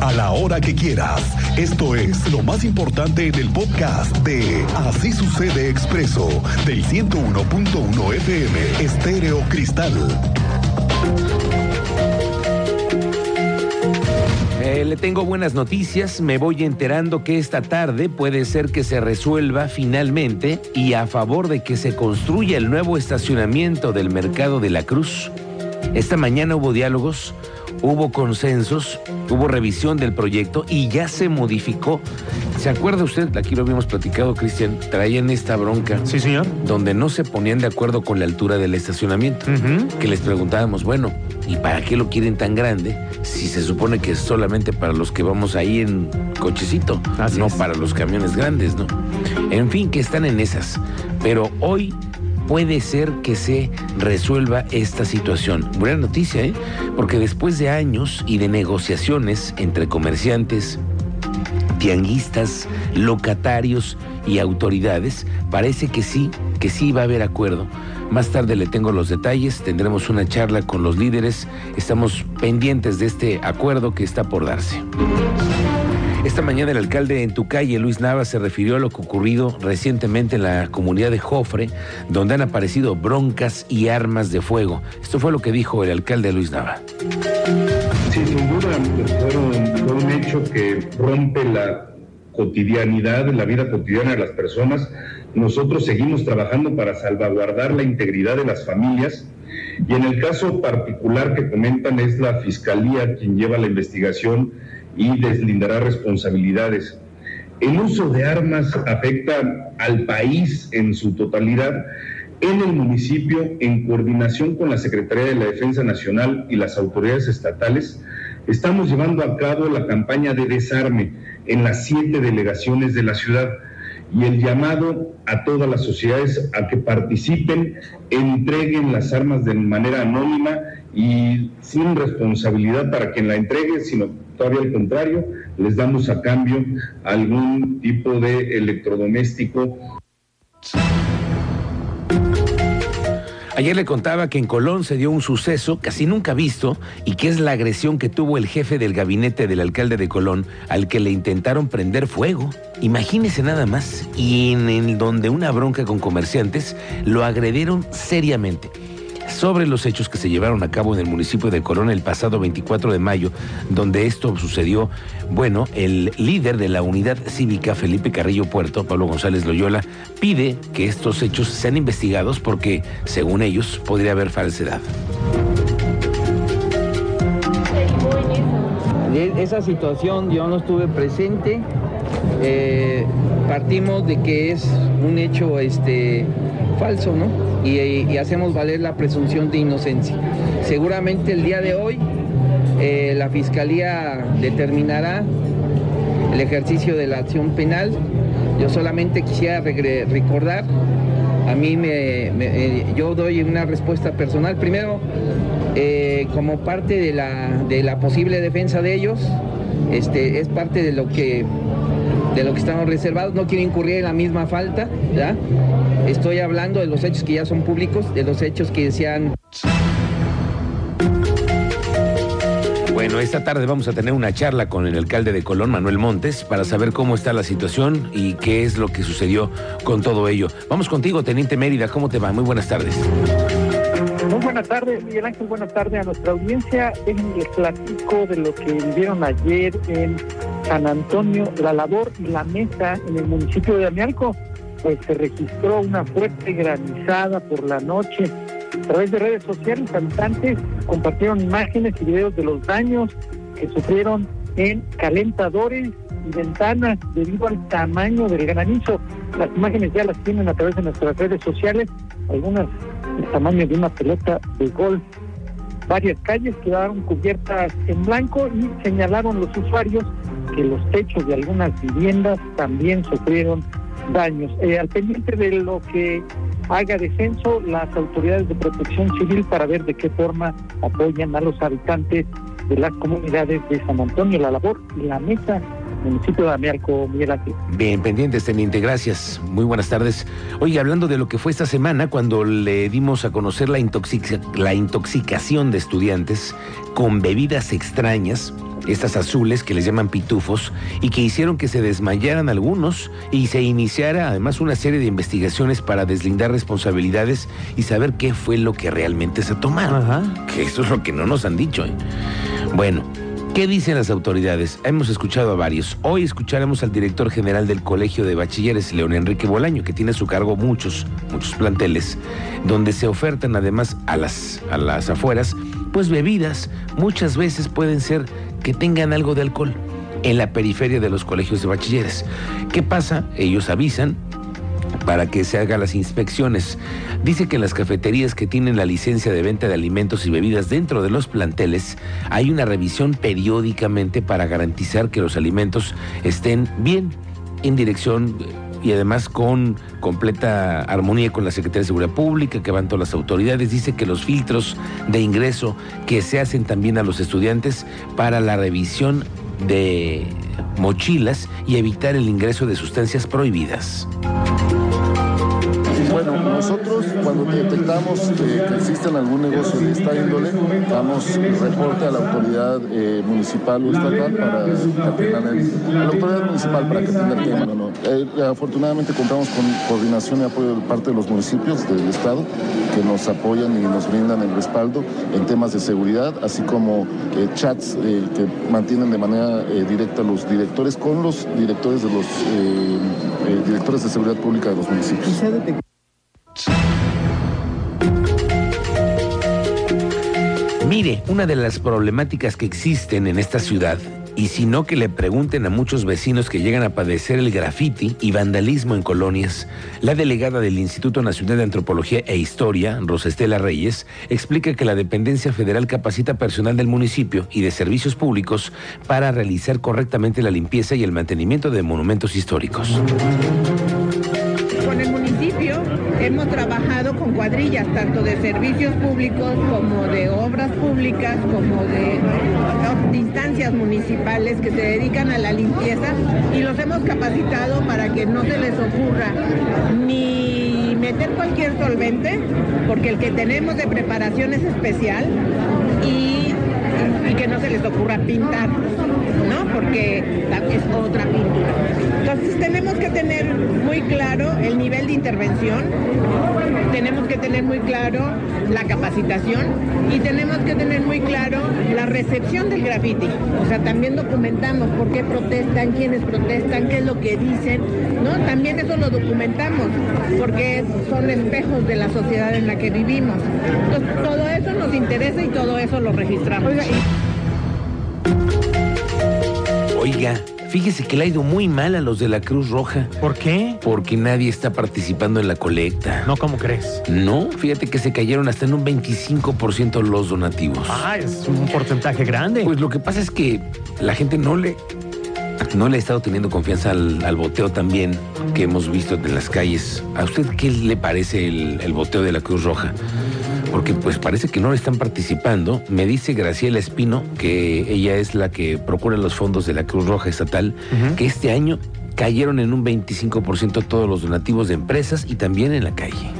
a la hora que quieras. Esto es lo más importante en el podcast de Así sucede expreso del 101.1 FM Estéreo Cristal. Eh, le tengo buenas noticias. Me voy enterando que esta tarde puede ser que se resuelva finalmente y a favor de que se construya el nuevo estacionamiento del Mercado de la Cruz. Esta mañana hubo diálogos, hubo consensos, hubo revisión del proyecto y ya se modificó. ¿Se acuerda usted? Aquí lo habíamos platicado, Cristian. Traían esta bronca. Sí, señor. Donde no se ponían de acuerdo con la altura del estacionamiento. Que les preguntábamos, bueno, ¿y para qué lo quieren tan grande si se supone que es solamente para los que vamos ahí en cochecito, Así no es. para los camiones grandes, ¿no? En fin, que están en esas. Pero hoy puede ser que se resuelva esta situación. Buena noticia, ¿eh? Porque después de años y de negociaciones entre comerciantes, tianguistas, locatarios y autoridades, parece que sí, que sí va a haber acuerdo. Más tarde le tengo los detalles, tendremos una charla con los líderes, estamos pendientes de este acuerdo que está por darse. Esta mañana el alcalde en tu calle, Luis Nava, se refirió a lo que ocurrido recientemente en la comunidad de Jofre, donde han aparecido broncas y armas de fuego. Esto fue lo que dijo el alcalde Luis Nava. Sí, sin duda fueron- fue un hecho que rompe la cotidianidad, la vida cotidiana de las personas. Nosotros seguimos trabajando para salvaguardar la integridad de las familias y en el caso particular que comentan es la Fiscalía quien lleva la investigación y deslindará responsabilidades. El uso de armas afecta al país en su totalidad. En el municipio, en coordinación con la Secretaría de la Defensa Nacional y las autoridades estatales, estamos llevando a cabo la campaña de desarme en las siete delegaciones de la ciudad y el llamado a todas las sociedades a que participen, entreguen las armas de manera anónima y sin responsabilidad para quien la entregue, sino todavía al contrario, les damos a cambio algún tipo de electrodoméstico Ayer le contaba que en Colón se dio un suceso casi nunca visto y que es la agresión que tuvo el jefe del gabinete del alcalde de Colón al que le intentaron prender fuego. Imagínese nada más. Y en el donde una bronca con comerciantes lo agredieron seriamente. Sobre los hechos que se llevaron a cabo en el municipio de Colón el pasado 24 de mayo, donde esto sucedió, bueno, el líder de la unidad cívica Felipe Carrillo Puerto, Pablo González Loyola, pide que estos hechos sean investigados porque, según ellos, podría haber falsedad. Esa situación yo no estuve presente. Eh, partimos de que es un hecho este, falso, ¿no? Y, hacemos valer la presunción de inocencia. Seguramente el día de hoy eh, la Fiscalía determinará el ejercicio de la acción penal. Yo solamente quisiera recordar, a mí me, me- eh, yo doy una respuesta personal. Primero, eh, como parte de la, de la posible defensa de ellos, este, es parte de lo que de lo que estamos reservados, no quiero incurrir en la misma falta, ¿ya? Estoy hablando de los hechos que ya son públicos, de los hechos que se han Bueno, esta tarde vamos a tener una charla con el alcalde de Colón, Manuel Montes, para saber cómo está la situación y qué es lo que sucedió con todo ello. Vamos contigo, Teniente Mérida, ¿cómo te va? Muy buenas tardes. Muy buenas tardes, Miguel Ángel. Buenas tardes a nuestra audiencia. Déjenme les platico de lo que vivieron ayer en San Antonio, la labor y la mesa en el municipio de Amialco. Pues se registró una fuerte granizada por la noche. A través de redes sociales, habitantes compartieron imágenes y videos de los daños que sufrieron en calentadores y ventanas debido al tamaño del granizo. Las imágenes ya las tienen a través de nuestras redes sociales, algunas del tamaño de una pelota de golf. Varias calles quedaron cubiertas en blanco y señalaron los usuarios que los techos de algunas viviendas también sufrieron daños. Eh, al pendiente de lo que haga descenso las autoridades de protección civil para ver de qué forma apoyan a los habitantes de las comunidades de San Antonio, La Labor y La Mesa, municipio de Amialco, Miguel Ángel. Bien, pendientes, teniente, gracias. Muy buenas tardes. Oye, hablando de lo que fue esta semana, cuando le dimos a conocer la intoxicación de estudiantes con bebidas extrañas, estas azules que les llaman pitufos, y que hicieron que se desmayaran algunos y se iniciara además una serie de investigaciones para deslindar responsabilidades y saber qué fue lo que realmente se tomaron. Ajá. Que eso es lo que no nos han dicho. ¿eh? Bueno, ¿qué dicen las autoridades? Hemos escuchado a varios. Hoy escucharemos al director general del Colegio de Bachilleres, León Enrique Bolaño, que tiene a su cargo muchos, muchos planteles, donde se ofertan además a las, a las afueras, pues bebidas, muchas veces pueden ser que tengan algo de alcohol en la periferia de los colegios de bachilleres. ¿Qué pasa? Ellos avisan, para que se hagan las inspecciones. Dice que en las cafeterías que tienen la licencia de venta de alimentos y bebidas dentro de los planteles hay una revisión periódicamente para garantizar que los alimentos estén bien en dirección eh, y además con completa armonía con la Secretaría de Seguridad Pública, que van todas las autoridades. Dice que los filtros de ingreso que se hacen también a los estudiantes para la revisión de mochilas y evitar el ingreso de sustancias prohibidas. Bueno, nosotros cuando detectamos que existe algún negocio de esta índole, damos reporte a la autoridad eh, municipal o estatal para que el, la autoridad municipal para que atienda el tema. No. Eh, afortunadamente contamos con coordinación y apoyo de parte de los municipios del estado que nos apoyan y nos brindan el respaldo en temas de seguridad, así como eh, chats que mantienen de manera directa los directores con los directores de los directores de seguridad pública de los municipios. Mire, una de las problemáticas que existen en esta ciudad, y si no que le pregunten a muchos vecinos que llegan a padecer el grafiti y vandalismo en colonias, la delegada del Instituto Nacional de Antropología e Historia, Rosestela Reyes, explica que la dependencia federal capacita personal del municipio y de servicios públicos para realizar correctamente la limpieza y el mantenimiento de monumentos históricos. Cuadrillas, tanto de servicios públicos como de obras públicas, como de, instancias municipales que se dedican a la limpieza y los hemos capacitado para que no se les ocurra ni meter cualquier solvente, porque el que tenemos de preparación es especial y que no se les ocurra pintar, ¿no? Porque es otra pintura. Entonces tenemos que tener muy claro el nivel de intervención, tenemos que tener muy claro la capacitación y tenemos que tener muy claro la recepción del graffiti. O sea, también documentamos por qué protestan, quiénes protestan, qué es lo que dicen, ¿no? También eso lo documentamos porque son espejos de la sociedad en la que vivimos. Entonces, todo eso nos interesa y todo eso lo registramos. Fíjese que le ha ido muy mal a los de la Cruz Roja. ¿Por qué? Porque nadie está participando en la colecta. No, ¿cómo crees? No, fíjate que se cayeron hasta en un 25% los donativos. Ah, es un porcentaje grande. Pues lo que pasa es que la gente no le, no le ha estado teniendo confianza al, al boteo también que hemos visto en las calles. ¿A usted qué le parece el, el boteo de la Cruz Roja? Porque pues parece que no le están participando. Me dice Graciela Espino, que ella es la que procura los fondos de la Cruz Roja Estatal, que este año cayeron en un 25% todos los donativos de empresas y también en la calle.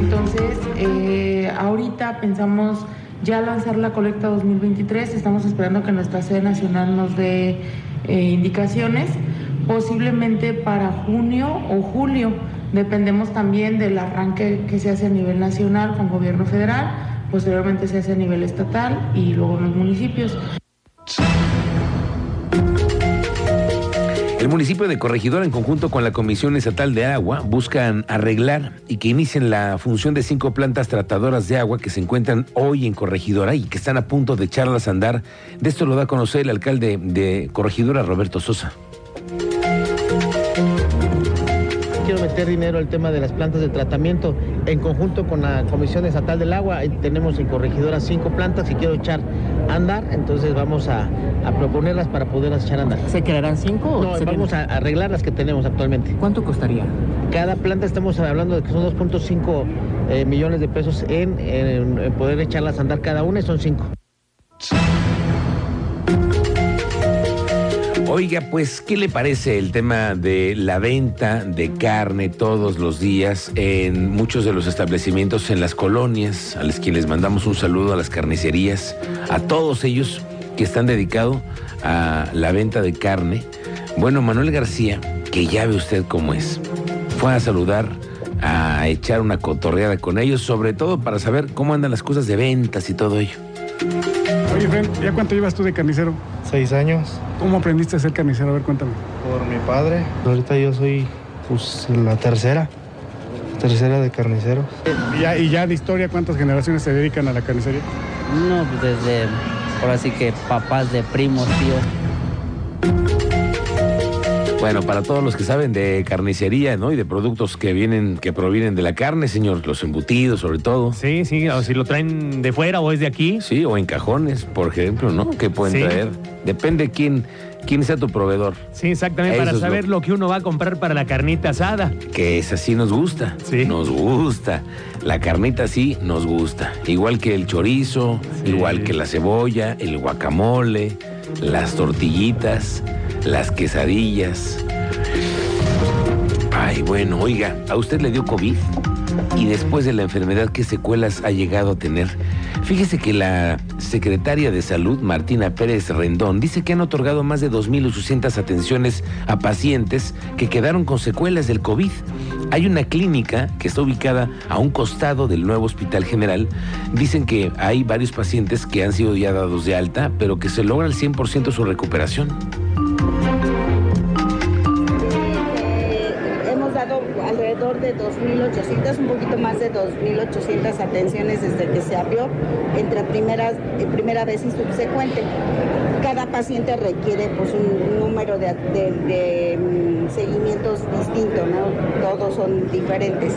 Entonces, eh, ahorita pensamos ya lanzar la colecta 2023. Estamos esperando que nuestra sede nacional nos dé eh, indicaciones, posiblemente para junio o julio. Dependemos también del arranque que se hace a nivel nacional con gobierno federal, posteriormente se hace a nivel estatal y luego en los municipios. El municipio de Corregidora, en conjunto con la Comisión Estatal de Agua, buscan arreglar y que inicien la función de cinco plantas tratadoras de agua que se encuentran hoy en Corregidora y que están a punto de echarlas a andar. De esto lo da a conocer el alcalde de Corregidora, Roberto Sosa. Quiero meter dinero al tema de las plantas de tratamiento en conjunto con la Comisión Estatal del Agua. Tenemos en Corregidora cinco plantas que quiero echar a andar, entonces vamos a, a proponerlas para poderlas echar a andar. ¿Se crearán cinco? o No, serían- vamos a arreglar las que tenemos actualmente. ¿Cuánto costaría? Cada planta estamos hablando de que son 2.5 eh, millones de pesos en, en- en poder echarlas a andar cada una y son cinco. Oiga, pues, ¿qué le parece el tema de la venta de carne todos los días en muchos de los establecimientos en las colonias, a los que les mandamos un saludo a las carnicerías, a todos ellos que están dedicados a la venta de carne? Bueno, Manuel García, que ya ve usted cómo es, fue a saludar, a echar una cotorreada con ellos, sobre todo para saber cómo andan las cosas de ventas y todo ello. Oye, Fren, ¿ya cuánto llevas tú de carnicero? Seis años. ¿Cómo aprendiste a ser carnicero? A ver, cuéntame. Por mi padre. Ahorita yo soy pues, la tercera. Tercera de carnicero. ¿Y ya, y ya de historia cuántas generaciones se dedican a la carnicería? No, pues desde, ahora sí que papás de primos, tíos. Bueno, para todos los que saben de carnicería, ¿no? Y de productos que vienen, que provienen de la carne, señor, los embutidos sobre todo. Sí, sí, o si lo traen de fuera o es de aquí. Sí, o en cajones, por ejemplo, ¿no? Que pueden Sí. traer. Depende quién, quién sea tu proveedor. Sí, exactamente, para Eso es saber lo... que uno va a comprar para la carnita asada. Que esa sí nos gusta. Sí. Nos gusta. La carnita sí nos gusta. Igual que el chorizo, igual que la cebolla, el guacamole, las tortillitas, las quesadillas. Ay, bueno, oiga, ¿a usted le dio COVID? Y después de la enfermedad, ¿qué secuelas ha llegado a tener? Fíjese que la secretaria de Salud, Martina Pérez Rendón, dice que han otorgado más de 2.800 atenciones a pacientes que quedaron con secuelas del COVID. Hay una clínica que está ubicada a un costado del nuevo Hospital General. Dicen que hay varios pacientes que han sido ya dados de alta, pero que se logra al 100% su recuperación. Alrededor de 2.800, un poquito más de 2.800 atenciones desde que se abrió entre primeras, eh, primera vez y subsecuente. Cada paciente requiere pues, un número de, de- mm, seguimientos distintos, ¿no? todos son diferentes.